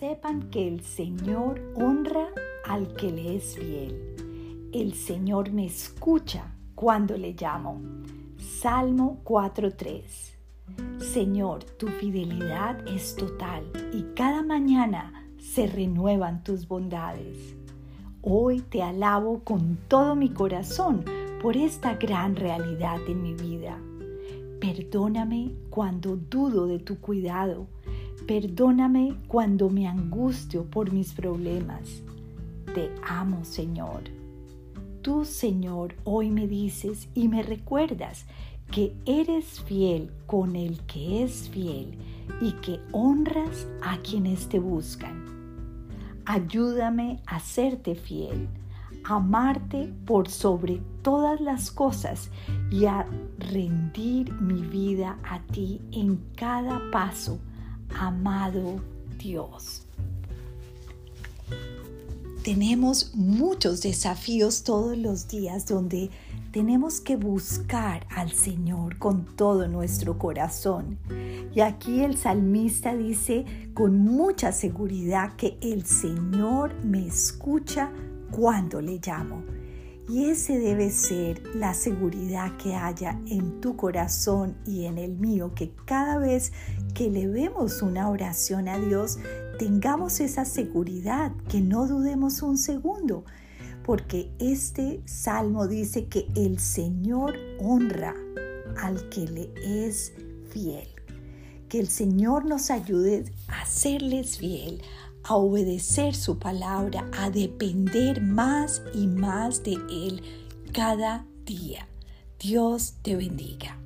el Señor honra al que le es fiel. El Señor me escucha cuando le llamo. Salmo 4.3 Señor, tu fidelidad es total y cada mañana se renuevan tus bondades. Hoy te alabo con todo mi corazón por esta gran realidad en mi vida. Perdóname cuando dudo de tu cuidado. Perdóname cuando me angustio por mis problemas. Te amo, Señor. Tú, Señor, hoy me dices y me recuerdas que eres fiel con el que es fiel y que honras a quienes te buscan. Ayúdame a serte fiel, amarte por sobre todas las cosas y a rendir mi vida a ti en cada paso, amado Dios. Tenemos muchos desafíos todos los días donde tenemos que buscar al Señor con todo nuestro corazón. Y aquí el salmista dice con mucha seguridad que el Señor me escucha cuando le llamo. Y ese debe ser la seguridad que haya en tu corazón y en el mío, que cada vez que le vemos una oración a Dios, tengamos esa seguridad, que no dudemos un segundo, porque este salmo dice que el Señor honra al que le es fiel. Que el Señor nos ayude a serles fiel, a obedecer su palabra, a depender más y más de Él cada día. Dios te bendiga.